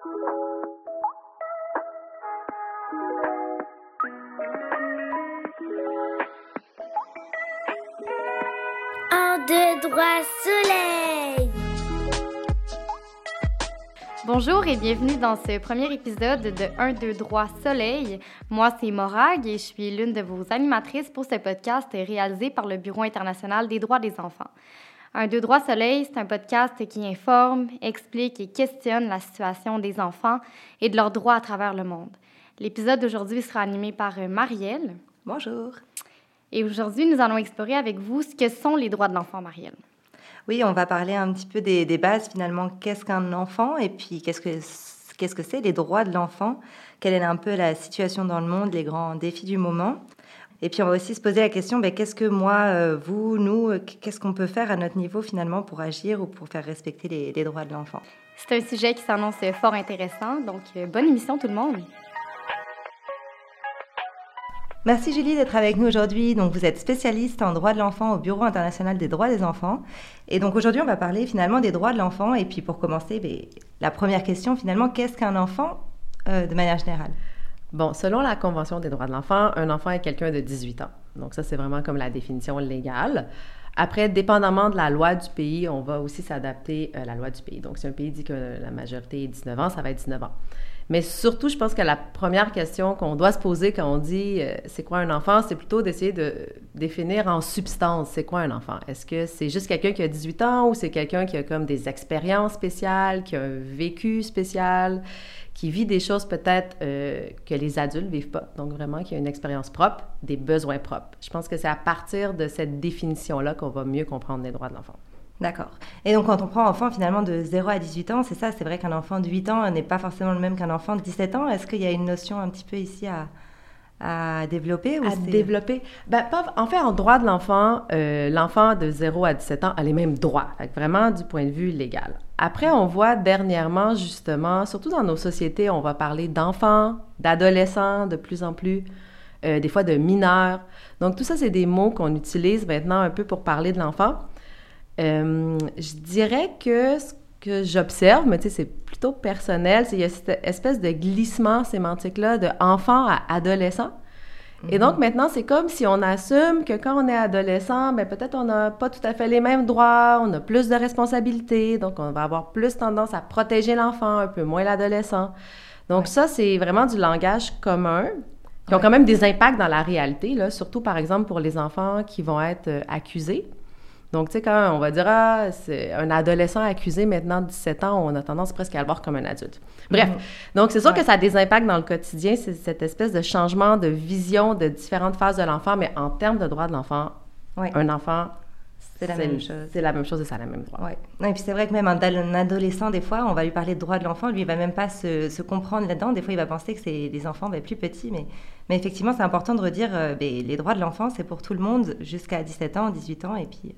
Un, deux, droit, soleil. Bonjour et bienvenue dans ce premier épisode de 1, 2, droit, soleil. Moi, c'est Morag et je suis l'une de vos animatrices pour ce podcast réalisé par le Bureau international des droits des enfants. Un deux droits soleil, c'est un podcast qui informe, explique et questionne la situation des enfants et de leurs droits à travers le monde. L'épisode d'aujourd'hui sera animé par euh, Marielle. Bonjour. Et aujourd'hui, nous allons explorer avec vous ce que sont les droits de l'enfant, Marielle. Oui, on va parler un petit peu des, des bases finalement. Qu'est-ce qu'un enfant et puis qu'est-ce que qu'est-ce que c'est les droits de l'enfant? Quelle est un peu la situation dans le monde, les grands défis du moment? Et puis on va aussi se poser la question ben, qu'est-ce que moi, euh, vous, nous, euh, qu'est-ce qu'on peut faire à notre niveau finalement pour agir ou pour faire respecter les, les droits de l'enfant? C'est un sujet qui s'annonce fort intéressant, donc euh, bonne émission tout le monde. Merci Julie d'être avec nous aujourd'hui. Donc vous êtes spécialiste en droit de l'enfant au Bureau international des droits des enfants. Et donc aujourd'hui on va parler finalement des droits de l'enfant. Et puis pour commencer, ben, la première question finalement, qu'est-ce qu'un enfant euh, de manière générale? Bon, selon la Convention des droits de l'enfant, un enfant est quelqu'un de 18 ans. Donc ça c'est vraiment comme la définition légale. Après, dépendamment de la loi du pays, on va aussi s'adapter à la loi du pays. Donc si un pays dit que la majorité est 19 ans, ça va être 19 ans. Mais surtout, je pense que la première question qu'on doit se poser quand on dit euh, c'est quoi un enfant, c'est plutôt d'essayer de définir en substance c'est quoi un enfant. Est-ce que c'est juste quelqu'un qui a 18 ans ou c'est quelqu'un qui a comme des expériences spéciales, qui a un vécu spécial, qui vit des choses peut-être euh, que les adultes vivent pas. Donc vraiment qui a une expérience propre, des besoins propres. Je pense que c'est à partir de cette définition-là qu'on va mieux comprendre les droits de l'enfant. D'accord. Et donc, quand on prend enfant finalement de 0 à 18 ans, c'est ça, c'est vrai qu'un enfant de 8 ans n'est pas forcément le même qu'un enfant de 17 ans. Est-ce qu'il y a une notion un petit peu ici à, à développer ou À développer. Ben, pas- en fait, en droit de l'enfant, euh, l'enfant de 0 à 17 ans a les mêmes droits, Fait vraiment du point de vue légal. Après, on voit dernièrement, justement, surtout dans nos sociétés, on va parler d'enfants, d'adolescents de plus en plus, euh, des fois de mineurs. Donc, tout ça, c'est des mots qu'on utilise maintenant un peu pour parler de l'enfant. Euh, je dirais que ce que j'observe, mais tu sais, c'est plutôt personnel, c'est qu'il y a cette espèce de glissement sémantique-là de enfant à adolescent. Et donc maintenant, c'est comme si on assume que quand on est adolescent, ben peut-être on n'a pas tout à fait les mêmes droits, on a plus de responsabilités, donc on va avoir plus tendance à protéger l'enfant, un peu moins l'adolescent. Donc Ouais. ça, c'est vraiment du langage commun qui ont Ouais. quand même des impacts dans la réalité, là, surtout par exemple pour les enfants qui vont être euh, accusés. Donc, tu sais, quand on va dire, ah, c'est un adolescent accusé maintenant de 17 ans, on a tendance presque à le voir comme un adulte. Bref, donc c'est sûr Ouais. que ça a des impacts dans le quotidien, c'est cette espèce de changement de vision de différentes phases de l'enfant, mais en termes de droits de l'enfant, Ouais. un enfant, C'est la même chose. C'est la même chose et ça a le même droit. Ouais. Non, et puis c'est vrai que même un, adolescent, des fois, on va lui parler de droits de l'enfant, lui, il va même pas se, se comprendre là-dedans. Des fois, il va penser que c'est des enfants ben, plus petits, mais, mais effectivement, c'est important de redire euh, ben, les droits de l'enfant, c'est pour tout le monde jusqu'à 17 ans, 18 ans, et puis,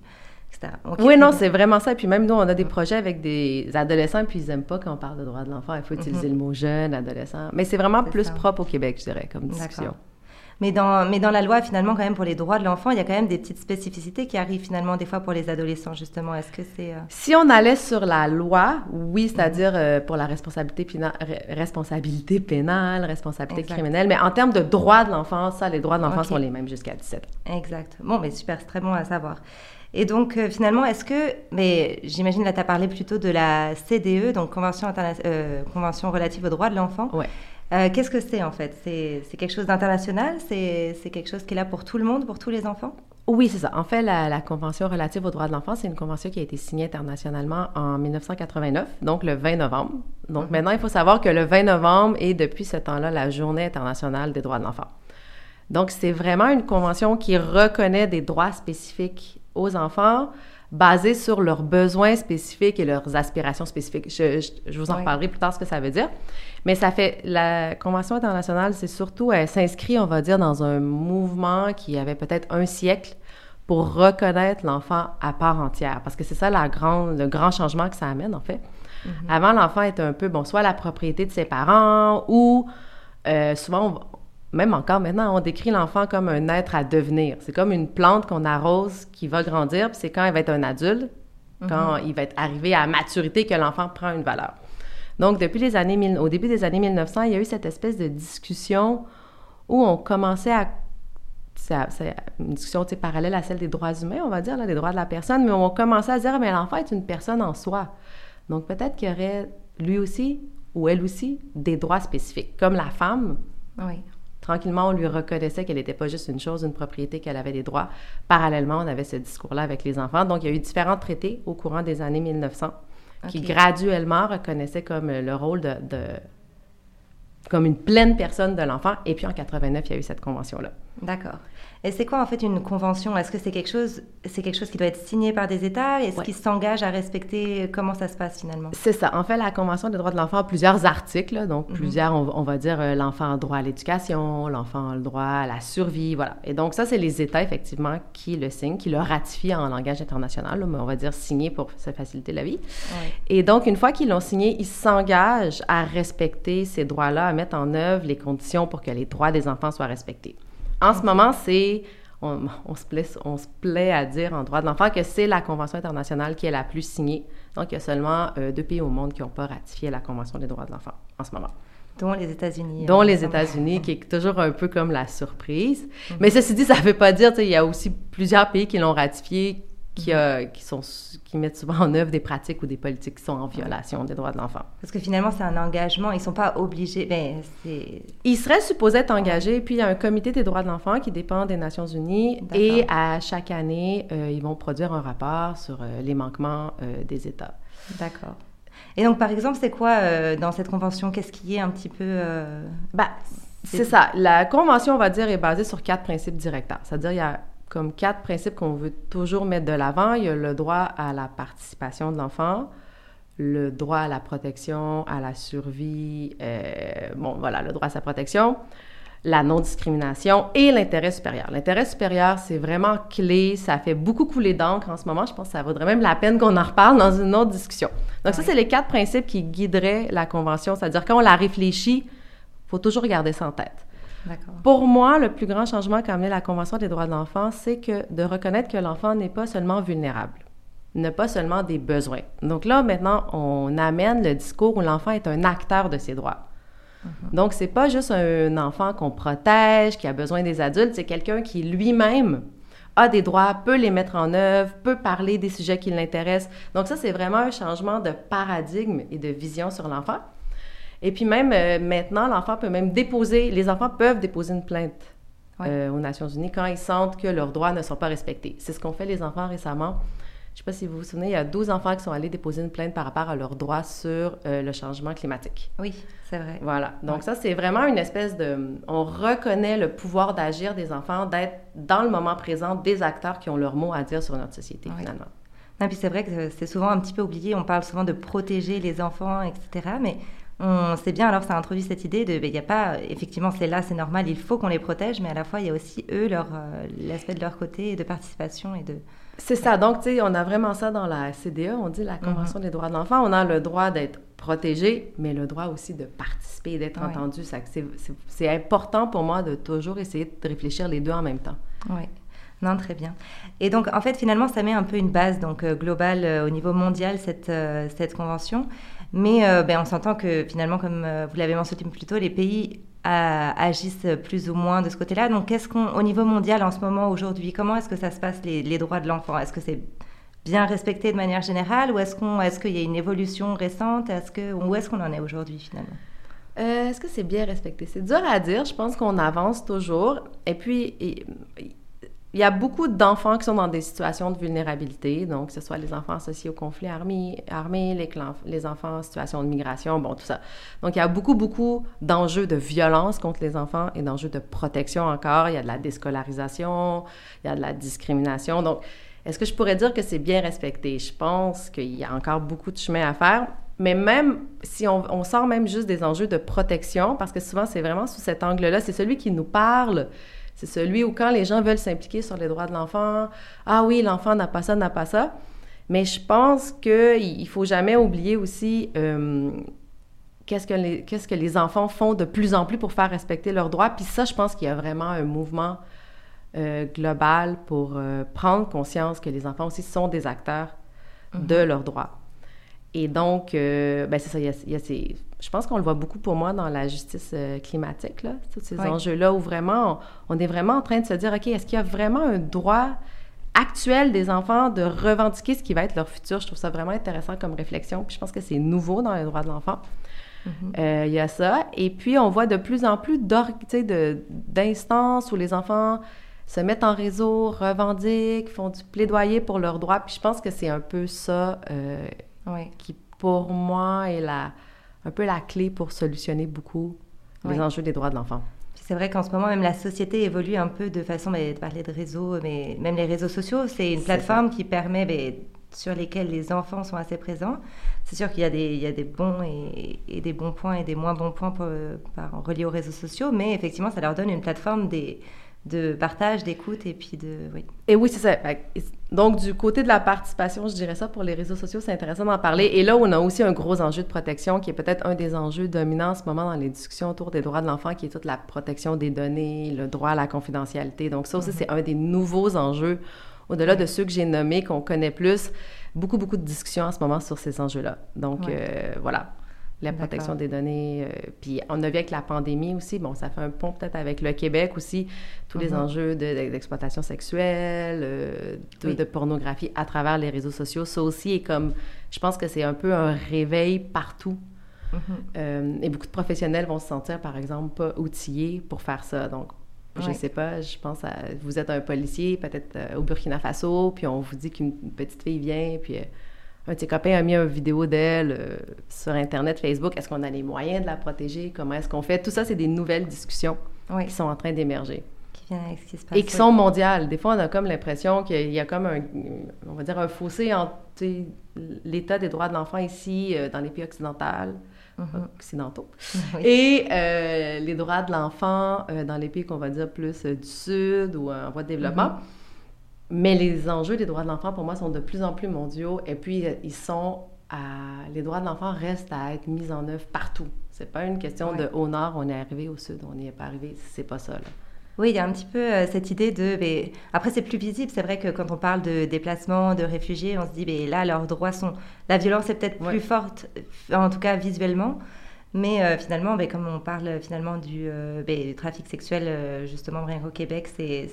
Oui, non, c'est vraiment ça. Puis même nous, on a des projets avec des adolescents, puis ils n'aiment pas quand on parle de droits de l'enfant. Il faut utiliser le mot jeune, adolescent. Mais c'est vraiment plus ça. propre au Québec, je dirais, comme discussion. Mais dans, mais dans la loi, finalement, quand même, pour les droits de l'enfant, il y a quand même des petites spécificités qui arrivent finalement des fois pour les adolescents, justement. Est-ce que c'est... euh, Si on allait sur la loi, oui, c'est-à-dire euh, pour la responsabilité, péna- re- responsabilité pénale, responsabilité Exact. criminelle, mais en termes de droits de l'enfant, ça, les droits de l'enfant sont les mêmes jusqu'à 17 ans. Exact. Bon, mais super, c'est très bon à savoir. Et donc, euh, finalement, est-ce que, mais j'imagine là, tu as parlé plutôt de la CDE, donc Convention, interna- euh, Convention relative aux droits de l'enfant. Ouais. Euh, Qu'est-ce que c'est en fait? C'est quelque chose d'international? C'est quelque chose qui est là pour tout le monde, pour tous les enfants? Oui, c'est ça. En fait, la, la Convention relative aux droits de l'enfant, c'est une convention qui a été signée internationalement en 1989, donc le 20 novembre. Donc Mhm. maintenant, il faut savoir que le 20 novembre est depuis ce temps-là la Journée internationale des droits de l'enfant. Donc c'est vraiment une convention qui reconnaît des droits spécifiques aux enfants basés sur leurs besoins spécifiques et leurs aspirations spécifiques. Je, je- je vous en Oui. reparlerai plus tard ce que ça veut dire. Mais ça fait, la Convention internationale, c'est surtout, elle s'inscrit, on va dire, dans un mouvement qui avait peut-être un siècle pour reconnaître l'enfant à part entière. Parce que c'est ça la grande, le grand changement que ça amène, en fait. Avant, l'enfant était un peu, bon, soit la propriété de ses parents ou euh, souvent, même encore maintenant, on décrit l'enfant comme un être à devenir. C'est comme une plante qu'on arrose qui va grandir, puis c'est quand il va être un adulte, quand il va être arrivé à maturité que l'enfant prend une valeur. Donc, depuis les années, au début des années 1900, il y a eu cette espèce de discussion où on commençait à c'est une discussion parallèle à celle des droits humains, on va dire, là, des droits de la personne, mais on commençait à dire, mais l'enfant est une personne en soi. Donc peut-être qu'il y aurait lui aussi ou elle aussi des droits spécifiques, comme la femme. Oui. Tranquillement, on lui reconnaissait qu'elle n'était pas juste une chose, une propriété, qu'elle avait des droits. Parallèlement, on avait ce discours-là avec les enfants. Donc, il y a eu différents traités au courant des années 1900 qui graduellement reconnaissaient comme le rôle de, de comme une pleine personne de l'enfant. Et puis en 89, il y a eu cette convention-là. D'accord. Et c'est quoi en fait une convention? Est-ce que c'est quelque chose, c'est quelque chose qui doit être signé par des États? Est-ce qu'ils s'engagent à respecter Comment ça se passe finalement? C'est ça. En fait, la Convention des droits de l'enfant a plusieurs articles, donc mhm. plusieurs, on, va dire euh, l'enfant a le droit à l'éducation, l'enfant a le droit à la survie, voilà. Et donc ça, c'est les États effectivement qui le signent, qui le ratifient en langage international, mais on va dire signé pour se faciliter la vie. Et donc une fois qu'ils l'ont signé, ils s'engagent à respecter ces droits-là, à mettre en œuvre les conditions pour que les droits des enfants soient respectés. En ce moment, c'est on, se plaît, on, se plaît, à dire en droit de l'enfant que c'est la Convention internationale qui est la plus signée. Donc, il y a seulement euh, deux pays au monde qui n'ont pas ratifié la Convention des droits de l'enfant en ce moment. Dont les États-Unis. Dont les États-Unis, qui est toujours un peu comme la surprise. Mhm. Mais ceci dit, ça ne veut pas dire, il y a aussi plusieurs pays qui l'ont ratifié qui, qui, sont, qui mettent souvent en œuvre des pratiques ou des politiques qui sont en violation des droits de l'enfant. Parce que finalement, c'est un engagement. Ils ne sont pas obligés. Ben, ils seraient supposés être engagés. Puis, il y a un comité des droits de l'enfant qui dépend des Nations Unies. Et à chaque année, euh, ils vont produire un rapport sur euh, les manquements euh, des États. D'accord. Et donc, par exemple, c'est quoi dans cette convention? Qu'est-ce qui est un petit peu. Bah, c'est ça. La convention, on va dire, est basée sur quatre principes directeurs. C'est-à-dire, il y a comme quatre principes qu'on veut toujours mettre de l'avant. Il y a le droit à la participation de l'enfant, le droit à la protection, à la survie, euh, bon, voilà, le droit à sa protection, la non-discrimination et l'intérêt supérieur. L'intérêt supérieur, c'est vraiment clé, ça fait beaucoup couler d'encre en ce moment. Je pense que ça vaudrait même la peine qu'on en reparle dans une autre discussion. Donc, ça, c'est les quatre principes qui guideraient la Convention. C'est-à-dire, quand on la réfléchit, il faut toujours garder ça en tête. Pour moi, le plus grand changement qu'a amené la Convention des droits de l'enfant, c'est que de reconnaître que l'enfant n'est pas seulement vulnérable, n'a pas seulement des besoins. Donc là, maintenant, on amène le discours où l'enfant est un acteur de ses droits. Mhm. Donc, c'est pas juste un enfant qu'on protège, qui a besoin des adultes, c'est quelqu'un qui lui-même a des droits, peut les mettre en œuvre, peut parler des sujets qui l'intéressent. Donc ça, c'est vraiment un changement de paradigme et de vision sur l'enfant. Et puis même euh, maintenant, l'enfant peut même déposer, les enfants peuvent déposer une plainte euh, aux Nations Unies quand ils sentent que leurs droits ne sont pas respectés. C'est ce qu'ont fait les enfants récemment. Je ne sais pas si vous vous souvenez, il y a 12 enfants qui sont allés déposer une plainte par rapport à leurs droits sur euh, le changement climatique. Oui, c'est vrai. Voilà. Donc ça, c'est vraiment une espèce de... On reconnaît le pouvoir d'agir des enfants, d'être dans le moment présent des acteurs qui ont leur mot à dire sur notre société, finalement. Non, puis c'est vrai que c'est souvent un petit peu oublié. On parle souvent de protéger les enfants, etc. Mais on sait bien, alors ça introduit cette idée de, ben, il n'y a pas, effectivement c'est là, c'est normal, il faut qu'on les protège, mais à la fois il y a aussi eux, leur, euh, l'aspect de leur côté de participation et de... C'est ça, donc tu sais, on a vraiment ça dans la CDE, on dit la Convention mhm. des droits de l'enfant, on a le droit d'être protégé, mais le droit aussi de participer, d'être entendu. C'est important pour moi de toujours essayer de réfléchir les deux en même temps. Oui. Non, très bien. Et donc, en fait, finalement, ça met un peu une base donc euh, globale euh, au niveau mondial cette cette convention. Mais euh, ben, on s'entend que finalement, comme euh, vous l'avez mentionné plus tôt, les pays agissent plus ou moins de ce côté-là. Donc, qu'est-ce qu'on, au niveau mondial en ce moment, aujourd'hui, comment est-ce que ça se passe les, droits de l'enfant? Est-ce que c'est bien respecté de manière générale ou est-ce qu'on, est-ce qu'il y a une évolution récente? Est-ce que, où est-ce qu'on en est aujourd'hui finalement? Euh, Est-ce que c'est bien respecté? C'est dur à dire. Je pense qu'on avance toujours. Et puis, il y a beaucoup d'enfants qui sont dans des situations de vulnérabilité, donc que ce soit les enfants associés au conflit armé, les, enfants en situation de migration, bon, tout ça. Donc, il y a beaucoup, beaucoup d'enjeux de violence contre les enfants et d'enjeux de protection encore. Il y a de la déscolarisation, il y a de la discrimination. Donc, est-ce que je pourrais dire que c'est bien respecté? Je pense qu'il y a encore beaucoup de chemin à faire. Mais même si on sort même juste des enjeux de protection, parce que souvent, c'est vraiment sous cet angle-là, c'est celui qui nous parle c'est celui où quand les gens veulent s'impliquer sur les droits de l'enfant, ah oui, l'enfant n'a pas ça, n'a pas ça. Mais je pense qu'il ne faut jamais oublier aussi euh, qu'est-ce que, les, qu'est-ce que les enfants font de plus en plus pour faire respecter leurs droits. Puis ça, je pense qu'il y a vraiment un mouvement euh, global pour euh, prendre conscience que les enfants aussi sont des acteurs de mhm. leurs droits. Et donc, euh, ben c'est ça, il y a, il y a ces, je pense qu'on le voit beaucoup pour moi dans la justice euh, climatique, là, tous ces Oui. enjeux-là où vraiment, on, on est vraiment en train de se dire, OK, est-ce qu'il y a vraiment un droit actuel des enfants de revendiquer ce qui va être leur futur? Je trouve ça vraiment intéressant comme réflexion. Puis je pense que c'est nouveau dans les droits de l'enfant. Euh, Il y a ça. Et puis, on voit de plus en plus d'instances où les enfants se mettent en réseau, revendiquent, font du plaidoyer pour leurs droits. Puis je pense que c'est un peu ça Oui. qui, pour moi, est la, un peu la clé pour solutionner beaucoup les enjeux des droits de l'enfant. C'est vrai qu'en ce moment, même la société évolue un peu de façon mais, de parler de réseaux, mais même les réseaux sociaux, c'est une plateforme qui permet, mais, sur lesquels les enfants sont assez présents. C'est sûr qu'il y a des, il y a des bons et, et des bons points et des moins bons points pour- par, reliés aux réseaux sociaux, mais effectivement, ça leur donne une plateforme des, de partage, d'écoute et puis de... Oui. Et oui, c'est ça. Donc, du côté de la participation, je dirais ça, pour les réseaux sociaux, c'est intéressant d'en parler. Et là, on a aussi un gros enjeu de protection qui est peut-être un des enjeux dominants en ce moment dans les discussions autour des droits de l'enfant, qui est toute la protection des données, le droit à la confidentialité. Donc, ça aussi, c'est un des nouveaux enjeux, au-delà de ceux que j'ai nommés, qu'on connaît plus. Beaucoup, beaucoup de discussions en ce moment sur ces enjeux-là. Donc, Ouais. euh, voilà. La protection des données. euh, puis on a vu avec la pandémie aussi, bon, ça fait un pont peut-être avec le Québec aussi, tous les Mhm. enjeux de- d'exploitation sexuelle, euh, de, Oui. de pornographie à travers les réseaux sociaux. Ça aussi est comme, je pense que c'est un peu un réveil partout. Mhm. Euh, et beaucoup de professionnels vont se sentir, par exemple, pas outillés pour faire ça. Donc, je Ouais. sais pas, je pense à, vous êtes un policier, peut-être euh, au Burkina Faso, puis on vous dit qu'une petite fille vient, puis euh, un de ses copains a mis une vidéo d'elle euh, sur Internet, Facebook. Est-ce qu'on a les moyens de la protéger? Comment est-ce qu'on fait? Tout ça, c'est des nouvelles discussions Oui, qui sont en train d'émerger qui viennent avec ce qui se passe. et qui sont mondiales. Des fois, on a comme l'impression qu'il y a comme un, on va dire, un fossé entre l'état des droits de l'enfant ici, euh, dans les pays occidentaux, Mhm. occidentaux, Oui. et euh, les droits de l'enfant dans les pays qu'on va dire plus du Sud ou en voie de développement. Mhm. Mais les enjeux des droits de l'enfant, pour moi, sont de plus en plus mondiaux. Et puis, ils sont à... Les droits de l'enfant restent à être mis en œuvre partout. C'est pas une question Ouais. de au nord, on est arrivé, au sud, on n'y est pas arrivé. C'est pas ça, là. Oui, il y a un petit peu euh, cette idée de... mais après, c'est plus visible. C'est vrai que quand on parle de déplacement, de réfugiés, on se dit, mais là, leurs droits sont... La violence est peut-être Ouais. plus forte, euh, en tout cas visuellement. Mais euh, finalement, ben, comme on parle finalement du, euh, ben, du trafic sexuel, justement, rien qu'au Québec, c'est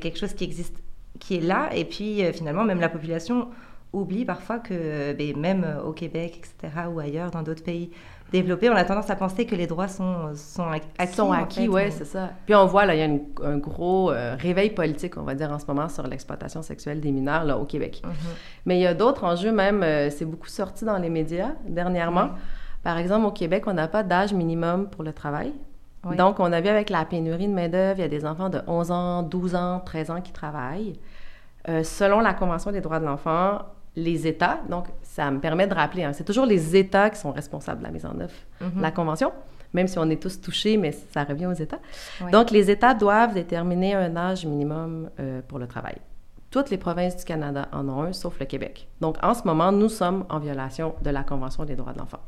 quelque chose qui existe, qui est là. Et puis, euh, finalement, même la population oublie parfois que euh, ben, même euh, au Québec, etc., ou ailleurs, dans d'autres pays développés, on a tendance à penser que les droits sont, sont ac- acquis. sont acquis, c'est ça. Puis on voit, là, il y a une- un gros euh, réveil politique, on va dire, en ce moment, sur l'exploitation sexuelle des mineurs, là, au Québec. Mhm. Mais il y a d'autres enjeux, même, euh, c'est beaucoup sorti dans les médias dernièrement. Par exemple, au Québec, on n'a pas d'âge minimum pour le travail. Oui. Donc, on a vu avec la pénurie de main-d'œuvre, il y a des enfants de 11 ans, 12 ans, 13 ans qui travaillent. Euh, selon la Convention des droits de l'enfant, les États, donc ça me permet de rappeler, hein, c'est toujours les États qui sont responsables de la mise en œuvre Mhm. de la Convention, même si on est tous touchés, mais ça revient aux États. Donc, les États doivent déterminer un âge minimum euh, pour le travail. Toutes les provinces du Canada en ont un, sauf le Québec. Donc, en ce moment, nous sommes en violation de la Convention des droits de l'enfant.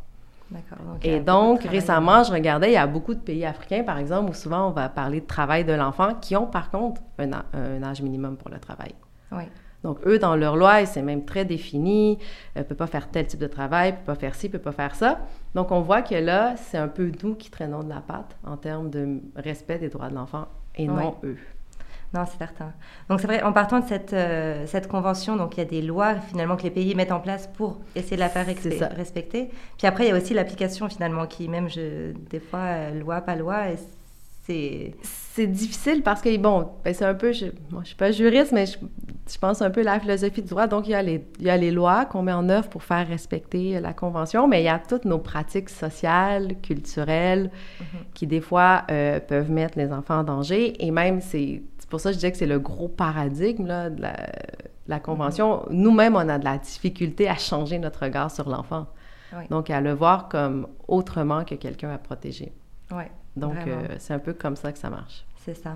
Donc Et donc, récemment, je regardais, il y a beaucoup de pays africains, par exemple, où souvent on va parler de travail de l'enfant, qui ont par contre un, âge minimum pour le travail. Oui. Donc, eux, dans leur loi, c'est même très défini, ne peut pas faire tel type de travail, peut pas faire ci, peut pas faire ça. Donc, on voit que là, c'est un peu nous qui traînons de la patte en termes de respect des droits de l'enfant et non eux. Non, c'est certain. Donc c'est vrai, en partant de cette, euh, cette convention, donc il y a des lois finalement que les pays mettent en place pour essayer de la faire respecter. Puis après, il y a aussi l'application finalement qui, même je, des fois, euh, loi, pas loi, c'est... C'est difficile parce que, bon, ben, c'est un peu, je, moi, je suis pas juriste, mais je, je pense un peu la philosophie du droit. Donc, il y a les, il y a les lois qu'on met en œuvre pour faire respecter la Convention, mais il y a toutes nos pratiques sociales, culturelles, qui, des fois, euh, peuvent mettre les enfants en danger. Et même, c'est pour ça que je disais que c'est le gros paradigme là, de la, la Convention. Nous-mêmes, on a de la difficulté à changer notre regard sur l'enfant. Oui. Donc, à le voir comme autrement que quelqu'un à protéger. Donc, euh, c'est un peu comme ça que ça marche. c'est ça.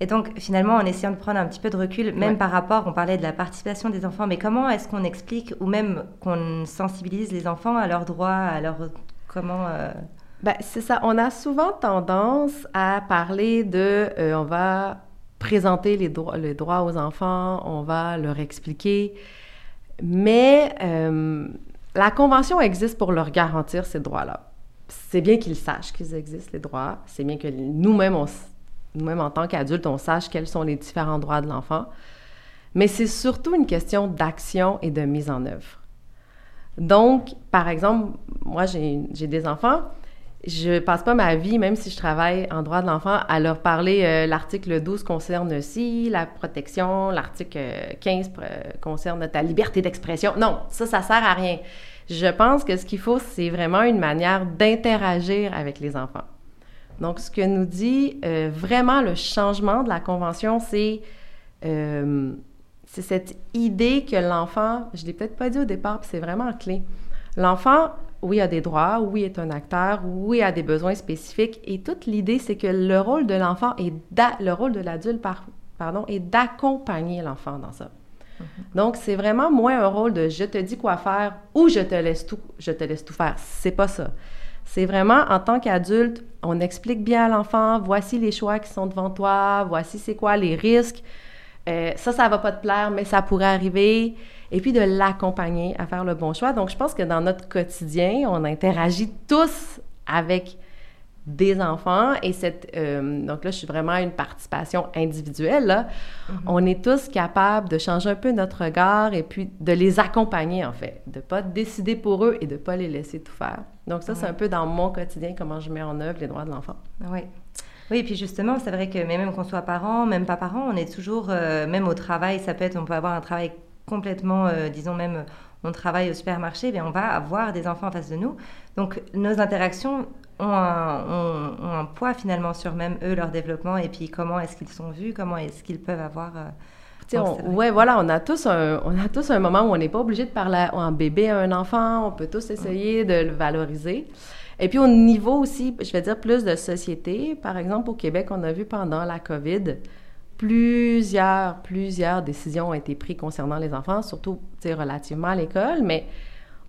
Et donc, finalement, en essayant de prendre un petit peu de recul, même Ouais. par rapport, on parlait de la participation des enfants, mais comment est-ce qu'on explique, ou même qu'on sensibilise les enfants à leurs droits, à leur... Comment... euh, Ben, c'est ça. On a souvent tendance à parler de euh, on va présenter les, droits les droits aux enfants, on va leur expliquer. Mais euh, la Convention existe pour leur garantir ces droits-là. C'est bien qu'ils sachent qu'ils existent, les droits. C'est bien que nous-mêmes, nous-mêmes en tant qu'adultes, on sache quels sont les différents droits de l'enfant. Mais c'est surtout une question d'action et de mise en œuvre. Donc, par exemple, moi, j'ai des enfants, je passe pas ma vie, même si je travaille en droit de l'enfant, à leur parler euh, l'article 12 concerne aussi la protection, l'article 15 euh, concerne ta liberté d'expression. Non, ça, ça sert à rien. Je pense que ce qu'il faut, c'est vraiment une manière d'interagir avec les enfants. Donc, ce que nous dit euh, vraiment le changement de la Convention, c'est cette idée que l'enfant, je l'ai peut-être pas dit au départ, puis c'est vraiment clé. L'enfant oui, a des droits, oui, est un acteur, oui, a des besoins spécifiques. Et toute l'idée, c'est que le rôle de l'enfant et le rôle de l'adulte, pardon, est d'accompagner l'enfant dans ça. Mm-hmm. Donc, c'est vraiment moins un rôle de je te dis quoi faire ou je te laisse tout, je te laisse tout faire. C'est pas ça. C'est vraiment en tant qu'adulte, on explique bien à l'enfant, voici les choix qui sont devant toi, voici c'est quoi les risques. Euh, ça, ça va pas te plaire, mais ça pourrait arriver. Et puis de l'accompagner à faire le bon choix. Donc, je pense que dans notre quotidien, on interagit tous avec des enfants. Et cette euh, donc là je suis vraiment à une participation individuelle là. Mm-hmm. on est tous capables de changer un peu notre regard et puis de les accompagner en fait. De pas décider pour eux et de pas les laisser tout faire. Donc ça c'est un peu dans mon quotidien comment je mets en œuvre les droits de l'enfant. Oui oui, et puis justement, c'est vrai que même qu'on soit parent, même pas parent, on est toujours, euh, même au travail, ça peut être, on peut avoir un travail complètement, euh, disons même, on travaille au supermarché, mais on va avoir des enfants en face de nous. Donc nos interactions ont un, poids finalement sur même eux, leur développement, et puis comment est-ce qu'ils sont vus, comment est-ce qu'ils peuvent avoir... Euh, on, ouais, voilà, on a tous un, on a tous un moment où on n'est pas obligé de parler en bébé à un enfant, on peut tous essayer de le valoriser. Et puis au niveau aussi, je vais dire plus de société, par exemple au Québec, on a vu pendant la COVID, plusieurs, plusieurs décisions ont été prises concernant les enfants, surtout relativement à l'école, mais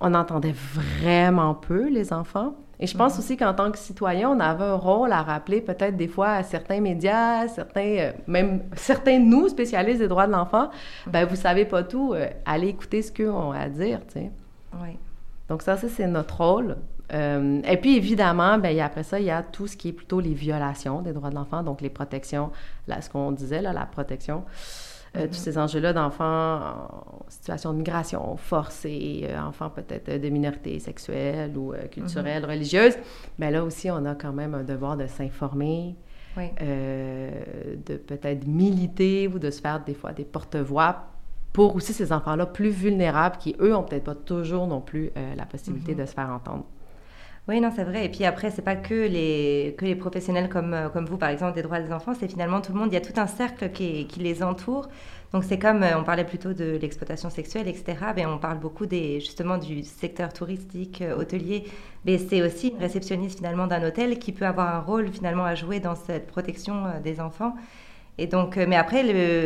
on entendait vraiment peu les enfants. Et je pense mhm. aussi qu'en tant que citoyen, on avait un rôle à rappeler peut-être des fois à certains médias, certains, euh, même certains nous, spécialistes des droits de l'enfant, mhm. ben vous savez pas tout, euh, allez écouter ce qu'ils ont à dire, tu sais. Oui. Donc ça, ça c'est notre rôle. Euh, et puis, évidemment, ben, après ça, il y a tout ce qui est plutôt les violations des droits de l'enfant, donc les protections, là, ce qu'on disait, là, la protection. Euh, tous mm-hmm. ces enjeux-là d'enfants en situation de migration forcée, euh, enfants peut-être de minorités sexuelles ou culturelles, mm-hmm. religieuses. Mais là aussi, on a quand même un devoir de s'informer, de peut-être militer ou de se faire des fois des porte-voix pour aussi ces enfants-là plus vulnérables qui, eux, ont peut-être pas toujours non plus la possibilité mm-hmm. de se faire entendre. Oui, non, c'est vrai. Et puis après, c'est pas que les, que les professionnels comme, euh, comme vous, par exemple, des droits des enfants, c'est finalement tout le monde. Il y a tout un cercle qui, les entoure. Donc c'est comme, euh, on parlait plutôt de l'exploitation sexuelle, etc. Mais on parle beaucoup des, justement du secteur touristique, euh, hôtelier. Mais c'est aussi une réceptionniste finalement d'un hôtel qui peut avoir un rôle finalement à jouer dans cette protection des enfants. Et donc, mais après,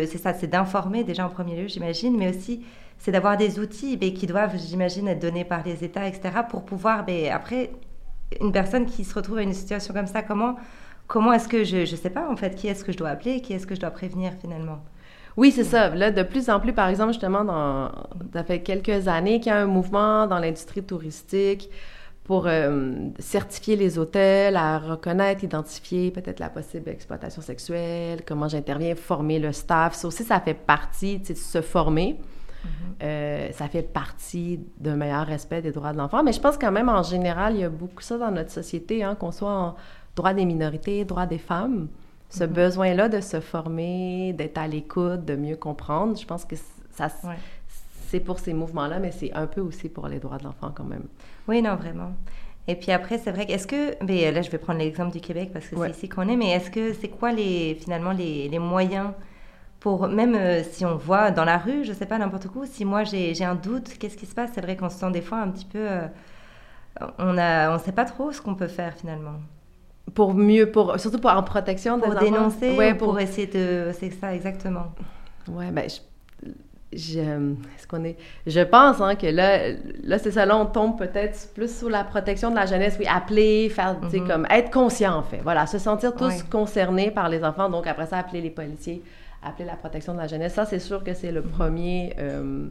c'est ça, c'est d'informer déjà en premier lieu, j'imagine, mais aussi c'est d'avoir des outils mais, qui doivent, j'imagine, être donnés par les États, etc., pour pouvoir, mais, après, une personne qui se retrouve à une situation comme ça, comment, comment est-ce que je ne sais pas en fait, qui est-ce que je dois appeler, qui est-ce que je dois prévenir finalement? Oui, c'est ça. Là, de plus en plus, par exemple, justement, dans, ça fait quelques années qu'il y a un mouvement dans l'industrie touristique pour euh, certifier les hôtels, à reconnaître, identifier peut-être la possible exploitation sexuelle, comment j'interviens, former le staff. Ça aussi, ça fait partie de se former. Euh, ça fait partie d'un meilleur respect des droits de l'enfant. Mais je pense quand même, en général, il y a beaucoup ça dans notre société, hein, qu'on soit en droit des minorités, droit des femmes. Ce mm-hmm. besoin-là de se former, d'être à l'écoute, de mieux comprendre, je pense que ça, c'est pour ces mouvements-là, mais c'est un peu aussi pour les droits de l'enfant quand même. Oui, non, vraiment. Et puis après, c'est vrai qu'est-ce que, mais là, je vais prendre l'exemple du Québec parce que c'est ici qu'on est, mais est-ce que c'est quoi les, finalement les, les moyens pour même euh, si on voit dans la rue, je sais pas n'importe où, si moi j'ai un doute, qu'est-ce qui se passe? C'est vrai qu'on se sent des fois un petit peu, euh, on a, on sait pas trop ce qu'on peut faire finalement. Pour mieux, pour surtout pour en protection pour dénoncer, ouais, pour... essayer de, c'est ça exactement. Ouais, ben je, ce qu'on est je pense hein, que là là c'est ça là on tombe peut-être plus sur la protection de la jeunesse oui appeler faire sais mm-hmm. comme être conscient en fait voilà se sentir tous concernés par les enfants donc après ça appeler les policiers appeler la protection de la jeunesse. Ça, c'est sûr que c'est le premier, euh,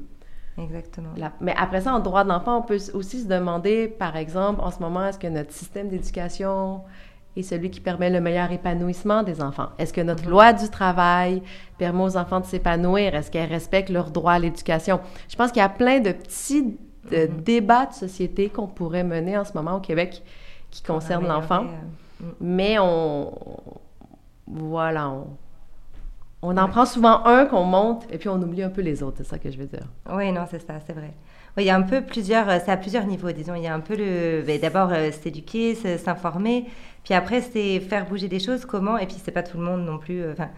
Exactement. mais après ça, en droit de l'enfant, on peut aussi se demander, par exemple, en ce moment, est-ce que notre système d'éducation est celui qui permet le meilleur épanouissement des enfants? Est-ce que notre mhm. loi du travail permet aux enfants de s'épanouir? Est-ce qu'elle respecte leurs droits à l'éducation? Je pense qu'il y a plein de petits mhm. débats de société qu'on pourrait mener en ce moment au Québec qui concernent l'enfant. Euh, mm. Mais on... Voilà, on on en prend souvent un qu'on monte et puis on oublie un peu les autres, c'est ça que je veux dire. Oui, non, c'est ça, c'est vrai. il y a un peu plusieurs, euh, c'est à plusieurs niveaux, disons. Il y a un peu le, ben, d'abord euh, s'éduquer, s'informer, puis après c'est faire bouger des choses. Comment Et puis c'est pas tout le monde non plus. Euh, enfin,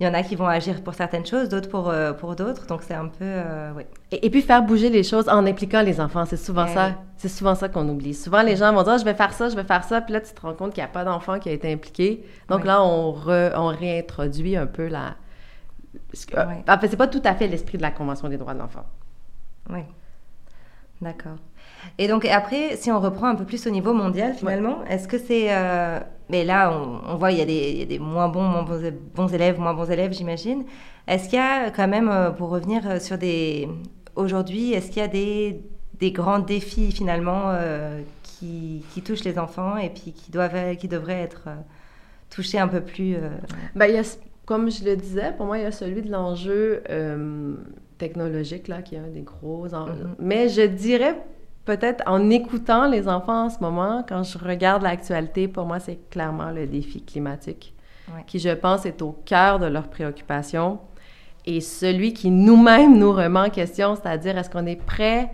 il y en a qui vont agir pour certaines choses, d'autres pour, pour d'autres. Donc c'est un peu, oui. Et, puis faire bouger les choses en impliquant les enfants, c'est souvent eh ça. C'est souvent ça qu'on oublie. Souvent les gens vont dire, je vais faire ça, je vais faire ça, puis là tu te rends compte qu'il n'y a pas d'enfant qui a été impliqué. Donc là on, on réintroduit un peu la en fait, c'est pas tout à fait l'esprit de la Convention des droits de l'enfant. Oui. D'accord. Et donc après, si on reprend un peu plus au niveau mondial, finalement, est-ce que c'est... Euh, mais là, on, voit, il y, a des, il y, a des, moins bons, moins bons, élèves, moins bons élèves, j'imagine. Est-ce qu'il y a quand même, euh, pour revenir euh, sur des... Aujourd'hui, est-ce qu'il y a des, des, grands défis, finalement, qui, qui, touchent les enfants et puis qui, doivent, qui devraient être touchés un peu plus... Il y a comme je le disais, pour moi, il y a celui de l'enjeu euh, technologique, là, qui est un des gros enjeux. Mm-hmm. Mais je dirais peut-être en écoutant les enfants en ce moment, quand je regarde l'actualité, pour moi, c'est clairement le défi climatique, qui, je pense, est au cœur de leurs préoccupations. Et celui qui nous-mêmes nous remet en question, c'est-à-dire est-ce qu'on est prêt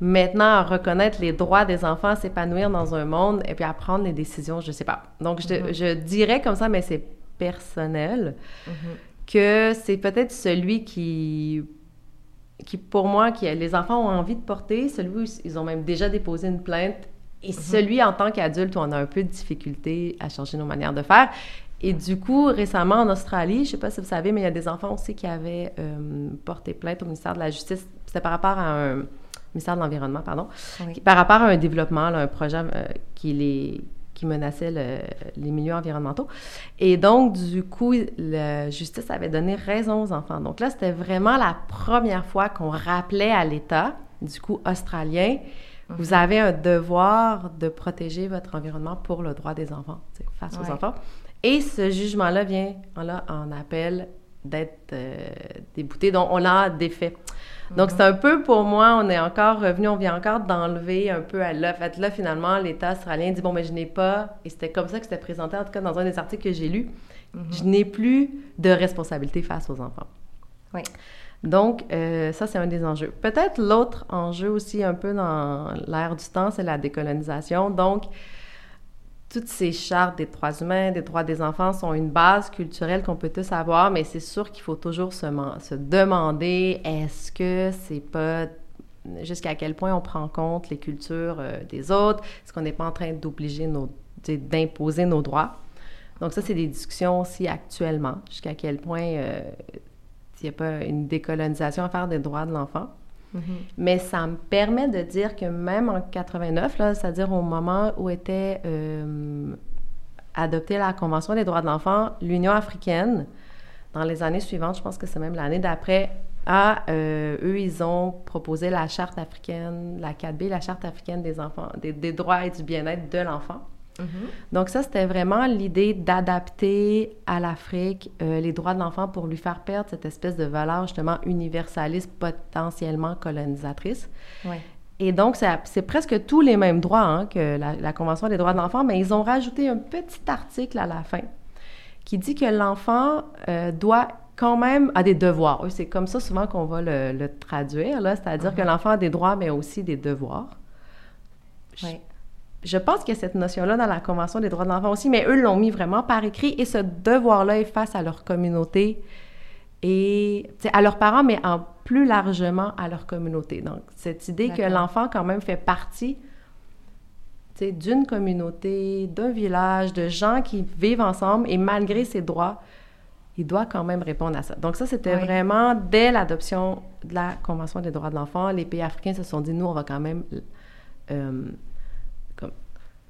maintenant à reconnaître les droits des enfants à s'épanouir dans un monde et puis à prendre les décisions, je sais pas. Donc, je, mm-hmm. je dirais comme ça, mais c'est personnel, mhm. que c'est peut-être celui qui, qui, pour moi, qui les enfants ont envie de porter, celui où ils ont même déjà déposé une plainte, et mhm. celui en tant qu'adulte où on a un peu de difficulté à changer nos manières de faire. Et du coup, récemment en Australie, je ne sais pas si vous savez, mais il y a des enfants aussi qui avaient euh, porté plainte au ministère de la Justice. C'était par rapport à un ministère de l'Environnement, pardon, par rapport à un développement, un projet euh, qui les qui menaçaient les milieux environnementaux. Et donc, du coup, la justice avait donné raison aux enfants. Donc là, c'était vraiment la première fois qu'on rappelait à l'État, du coup, australien, mhm. vous avez un devoir de protéger votre environnement pour le droit des enfants, face aux enfants. Et ce jugement-là vient là, en appel d'être euh, débouté. Donc, on l'a défait. Donc, c'est un peu pour moi, on est encore revenu, on vient encore d'enlever un peu à. Fait là, finalement, l'État australien dit bon, mais je n'ai pas, et c'était comme ça que c'était présenté, en tout cas dans un des articles que j'ai lus, mhm. je n'ai plus de responsabilité face aux enfants. Oui. Donc, euh, ça, c'est un des enjeux. Peut-être l'autre enjeu aussi, un peu dans l'ère du temps, c'est la décolonisation. Donc, toutes ces chartes des droits humains, des droits des enfants sont une base culturelle qu'on peut tous avoir, mais c'est sûr qu'il faut toujours se, demander est-ce que c'est pas jusqu'à quel point on prend en compte les cultures euh, des autres, est-ce qu'on n'est pas en train d'obliger d'imposer nos droits? Donc ça, c'est des discussions aussi actuellement, jusqu'à quel point euh, il n'y a pas une décolonisation à faire des droits de l'enfant. Mm-hmm. Mais ça me permet de dire que même en 89, c'est-à-dire au moment où était euh, adoptée la Convention des droits de l'enfant, l'Union africaine, dans les années suivantes, je pense que c'est même l'année d'après, euh, eux, ils ont proposé la charte africaine, la 4B, la charte africaine des droits et du bien-être de l'enfant. Mm-hmm. Donc ça, c'était vraiment l'idée d'adapter à l'Afrique euh, les droits de l'enfant pour lui faire perdre cette espèce de valeur justement universaliste, potentiellement colonisatrice. Et donc, c'est presque tous les mêmes droits hein, que la, Convention des droits de l'enfant, mais ils ont rajouté un petit article à la fin qui dit que l'enfant euh, doit quand même a des devoirs. C'est comme ça souvent qu'on va le, traduire, là, c'est-à-dire que mm-hmm. l'enfant a des droits, mais aussi des devoirs. Oui je pense qu'il y a cette notion-là dans la Convention des droits de l'enfant aussi, mais eux l'ont mis vraiment par écrit et ce devoir-là est face à leur communauté et à leurs parents, mais en plus largement à leur communauté. Donc, cette idée que l'enfant quand même fait partie d'une communauté, d'un village, de gens qui vivent ensemble et malgré ses droits, il doit quand même répondre à ça. Donc ça, c'était vraiment dès l'adoption de la Convention des droits de l'enfant, les pays africains se sont dit, nous, on va quand même... Euh,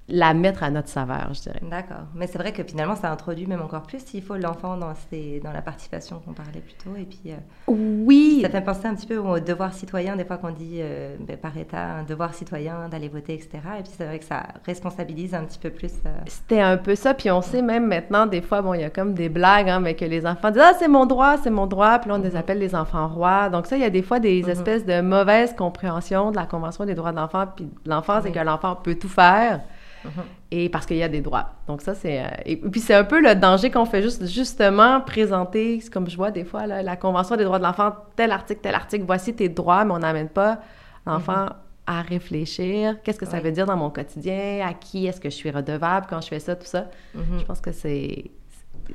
la mettre à notre saveur, je dirais. D'accord. Mais c'est vrai que finalement, ça introduit même encore plus s'il faut l'enfant dans, dans la participation qu'on parlait plus tôt. Et puis, euh, oui. Ça fait penser un petit peu au devoir citoyen, des fois qu'on dit euh, ben, par État, un devoir citoyen d'aller voter, etc. Et puis c'est vrai que ça responsabilise un petit peu plus. Euh, C'était un peu ça. Puis on sait même maintenant, des fois, bon, il y a comme des blagues, hein, mais que les enfants disent Ah, c'est mon droit, c'est mon droit. Puis là, on les mhm. appelle les enfants rois. Donc ça, il y a des fois des mhm. espèces de mauvaises compréhensions de la Convention des droits de l'enfant. Puis l'enfant, c'est que l'enfant peut tout faire. Mhm. Et parce qu'il y a des droits. Donc ça, c'est... Euh, et puis c'est un peu le danger qu'on fait juste, justement présenter, comme je vois des fois, la Convention des droits de l'enfant, tel article, tel article, voici tes droits, mais on n'amène pas l'enfant mhm. à réfléchir. Qu'est-ce que ça veut dire dans mon quotidien? À qui est-ce que je suis redevable quand je fais ça, tout ça? Mhm. Je pense que c'est...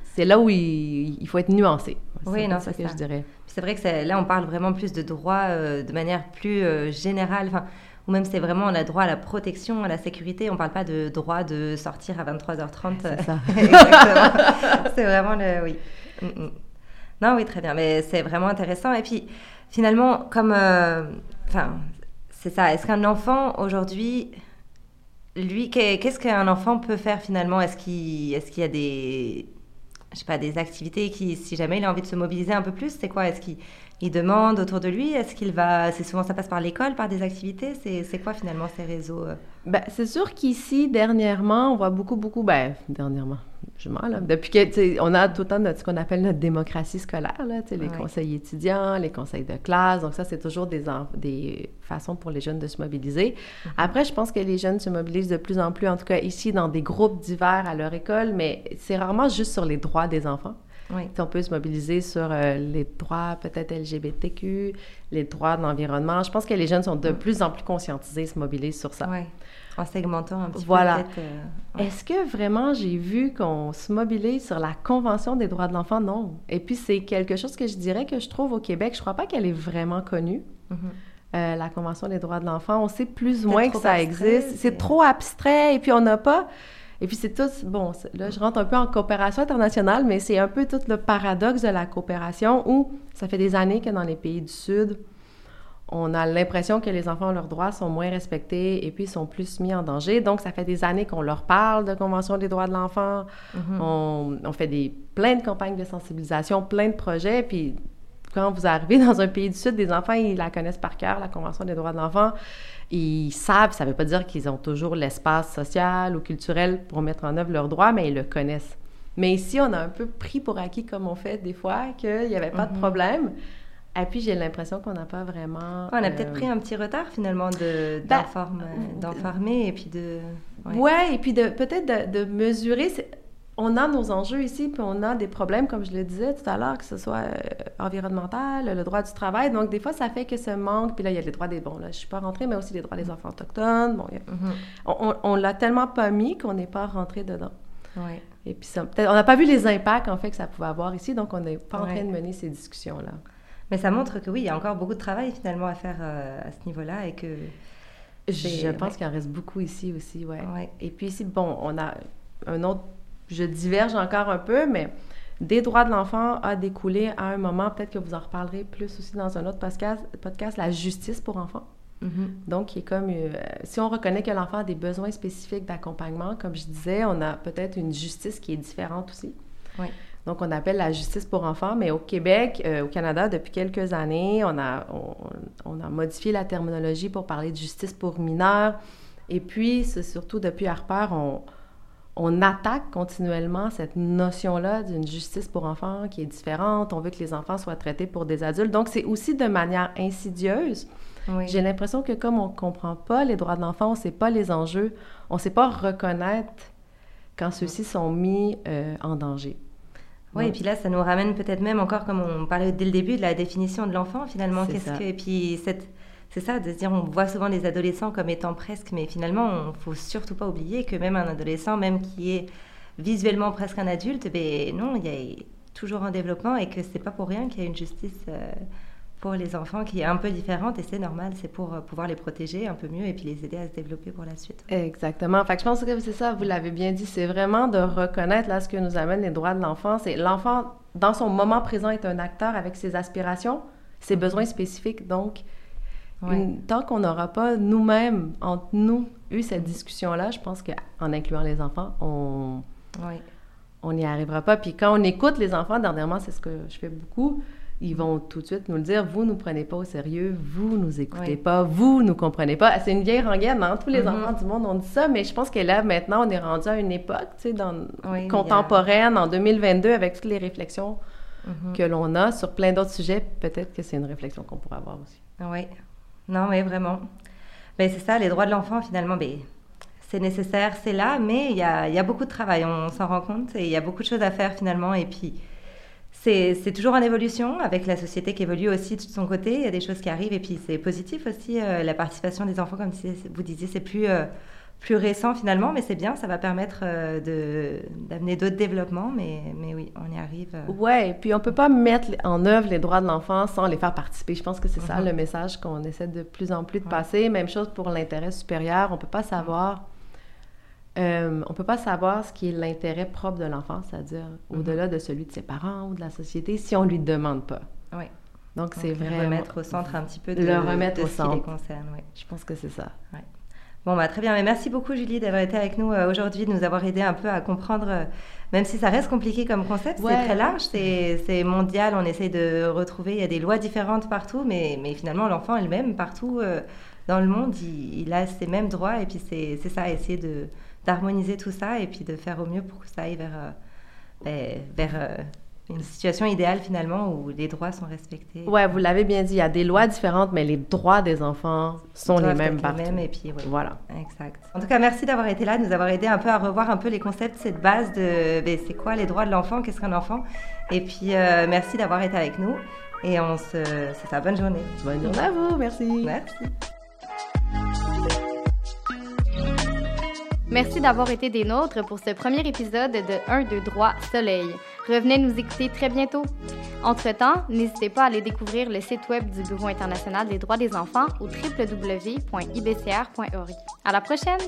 C'est là où il, faut être nuancé. Oui, non, c'est ça que je dirais. C'est vrai que là, on parle vraiment plus de droits euh, de manière plus euh, générale. Enfin, ou même c'est vraiment le droit à la protection, à la sécurité. On ne parle pas de droit de sortir à 23h30. C'est ça. Exactement. c'est vraiment le... Oui. Mm, mm. Non, oui, très bien. Mais c'est vraiment intéressant. Et puis, finalement, comme... Euh, enfin, c'est ça. Est-ce qu'un enfant, aujourd'hui, lui, qu'est-ce qu'un enfant peut faire finalement? Est-ce qu'il est qu'il y a des... Je sais pas, des activités qui, si jamais il a envie de se mobiliser un peu plus, c'est quoi? Est-ce qu'il il demande autour de lui? Est-ce qu'il va. C'est souvent ça passe par l'école, par des activités? C'est quoi finalement ces réseaux euh? ben, C'est sûr qu'ici, dernièrement, on voit beaucoup, beaucoup. Ben, dernièrement, je mens là. Depuis que. On a tout le temps ce qu'on appelle notre démocratie scolaire, là, les conseils étudiants, les conseils de classe. Donc, ça, c'est toujours des, des façons pour les jeunes de se mobiliser. Mm-hmm. Après, je pense que les jeunes se mobilisent de plus en plus, en tout cas ici, dans des groupes divers à leur école, mais c'est rarement juste sur les droits des enfants. Oui. On peut se mobiliser sur euh, les droits peut-être LGBTQ, les droits de l'environnement. Je pense que les jeunes sont de plus en plus conscientisés, se mobilisent sur ça. Oui, en segmentant un petit voilà. peu. Voilà. Euh, Est-ce que vraiment j'ai vu qu'on se mobilise sur la Convention des droits de l'enfant? Non. Et puis c'est quelque chose que je dirais que je trouve au Québec. Je crois pas qu'elle est vraiment connue. Mm-hmm. Euh, la Convention des droits de l'enfant. On sait plus ou moins que ça existe. C'est trop abstrait et puis on n'a pas et puis c'est tout, bon, là je rentre un peu en coopération internationale, mais c'est un peu tout le paradoxe de la coopération où ça fait des années que dans les pays du Sud, on a l'impression que les enfants, leurs droits sont moins respectés et puis sont plus mis en danger. Donc, ça fait des années qu'on leur parle de Convention des droits de l'enfant. Mm-hmm. on, on, fait des, plein de campagnes de sensibilisation, plein de projets. Puis, quand vous arrivez dans un pays du Sud, des enfants, ils la connaissent par cœur, la Convention des droits de l'enfant. Ils savent, ça ne veut pas dire qu'ils ont toujours l'espace social ou culturel pour mettre en œuvre leurs droits, mais ils le connaissent. Mais ici, on a un peu pris pour acquis, comme on fait des fois, qu'il n'y avait pas de mhm. problème. Et puis, j'ai l'impression qu'on n'a pas vraiment... on a peut-être euh, pris un petit retard, finalement, ben, d'informer et puis de... Oui, ouais, et puis de peut-être de, de mesurer on a nos enjeux ici, puis on a des problèmes, comme je le disais tout à l'heure, que ce soit euh, environnemental, le droit du travail. Donc, des fois, ça fait que ce manque. Puis là, il y a les droits des... Bon, là, je suis pas rentrée, mais aussi les droits des enfants autochtones. Bon, mm-hmm. on, l'a tellement pas mis qu'on n'est pas rentré dedans. Oui. Et puis, ça, on n'a pas vu les impacts, en fait, que ça pouvait avoir ici, donc on n'est pas en train de mener ces discussions-là. Mais ça montre que oui, il y a encore beaucoup de travail, finalement, à faire euh, à ce niveau-là et que... Je pense qu'il en reste beaucoup ici aussi, ouais. ouais. Et puis ici, bon, on a un autre je diverge encore un peu, mais des droits de l'enfant a découlé à un moment, peut-être que vous en reparlerez plus aussi dans un autre podcast, podcast la justice pour enfants. Mm-hmm. Donc, qui est comme, euh, si on reconnaît que l'enfant a des besoins spécifiques d'accompagnement, comme je disais, on a peut-être une justice qui est différente aussi. Oui. Donc, on appelle la justice pour enfants, mais au Québec, euh, au Canada, depuis quelques années, on a, on, a modifié la terminologie pour parler de justice pour mineurs. Et puis, c'est surtout depuis Harper, on, on attaque continuellement cette notion-là d'une justice pour enfants qui est différente. On veut que les enfants soient traités pour des adultes. Donc, c'est aussi de manière insidieuse. J'ai l'impression que comme on ne comprend pas les droits de l'enfant, on ne sait pas les enjeux, on ne sait pas reconnaître quand ceux-ci sont mis euh, en danger. Oui, et puis là, ça nous ramène peut-être même encore, comme on parlait dès le début, de la définition de l'enfant, finalement. Qu'est-ce que... Et puis cette c'est ça, de se dire, on voit souvent les adolescents comme étant presque, mais finalement, il ne faut surtout pas oublier que même un adolescent, même qui est visuellement presque un adulte, ben non, il y a toujours un développement et que c'est pas pour rien qu'il y a une justice euh, pour les enfants qui est un peu différente et c'est normal, c'est pour euh, pouvoir les protéger un peu mieux et puis les aider à se développer pour la suite. Exactement. Fait que je pense que c'est ça, vous l'avez bien dit, c'est vraiment de reconnaître là ce que nous amène les droits de l'enfant. C'est l'enfant, dans son moment présent, est un acteur avec ses aspirations, ses besoins spécifiques. Donc, tant qu'on n'aura pas nous-mêmes, entre nous, eu cette discussion-là, je pense qu'en incluant les enfants, on on n'y arrivera pas. Puis quand on écoute les enfants, dernièrement, c'est ce que je fais beaucoup, ils vont tout de suite nous le dire, vous nous prenez pas au sérieux, vous nous écoutez pas, vous nous comprenez pas. C'est une vieille rengaine, hein? tous les mm-hmm. enfants du monde ont dit ça, mais je pense que là, maintenant, on est rendu à une époque, tu sais, dans, contemporaine, en 2022, avec toutes les réflexions mm-hmm. que l'on a sur plein d'autres sujets, peut-être que c'est une réflexion qu'on pourrait avoir aussi. Oui, non, oui, vraiment. Ben, c'est ça, les droits de l'enfant, finalement, ben, c'est nécessaire, c'est là, mais il y a, y a, beaucoup de travail, on s'en rend compte, et il y a beaucoup de choses à faire finalement, et puis c'est toujours en évolution, avec la société qui évolue aussi de son côté, il y a des choses qui arrivent, et puis c'est positif aussi, euh, la participation des enfants, comme vous disiez, c'est plus, euh, plus récent finalement, mais c'est bien, ça va permettre euh, d'amener d'autres développements, mais, mais oui, on y arrive. Ouais, puis on peut pas mettre en œuvre les droits de l'enfant sans les faire participer. Je pense que c'est ça mhm. le message qu'on essaie de plus en plus de passer. Même chose pour l'intérêt supérieur, on peut pas savoir euh, on ne peut pas savoir ce qui est l'intérêt propre de l'enfant, c'est-à-dire mhm. au-delà de celui de ses parents ou de la société, si on ne lui demande pas. Oui. Donc, c'est vraiment... remettre au centre un petit peu de, le remettre au centre. qui les concerne. Oui. Je pense que c'est ça. Ouais. Bon, bah, très bien. Mais merci beaucoup, Julie, d'avoir été avec nous euh, aujourd'hui, de nous avoir aidé un peu à comprendre, euh, même si ça reste compliqué comme concept, c'est très large, c'est mondial, on essaye de retrouver, il y a des lois différentes partout, mais, mais finalement, l'enfant elle-même, partout dans le monde, il, il, a ses mêmes droits, et puis c'est ça, essayer de d'harmoniser tout ça et puis de faire au mieux pour que ça aille vers, euh, ben, vers euh, une situation idéale finalement où les droits sont respectés. Ouais, vous l'avez bien dit, il y a des lois différentes, mais les droits des enfants sont les mêmes partout. Les mêmes et puis voilà. Exact. En tout cas, merci d'avoir été là, de nous avoir aidé un peu à revoir un peu les concepts, cette base de ben, c'est quoi les droits de l'enfant, qu'est-ce qu'un enfant, et puis euh, merci d'avoir été avec nous et on se, c'est ça, bonne journée. Bonne journée à vous, merci. Merci. Merci d'avoir été des nôtres pour ce premier épisode de 1, 2, droit Soleil. Revenez nous écouter très bientôt. Entre-temps, n'hésitez pas à aller découvrir le site web du Bureau international des droits des enfants au www.ibcr.org. À la prochaine!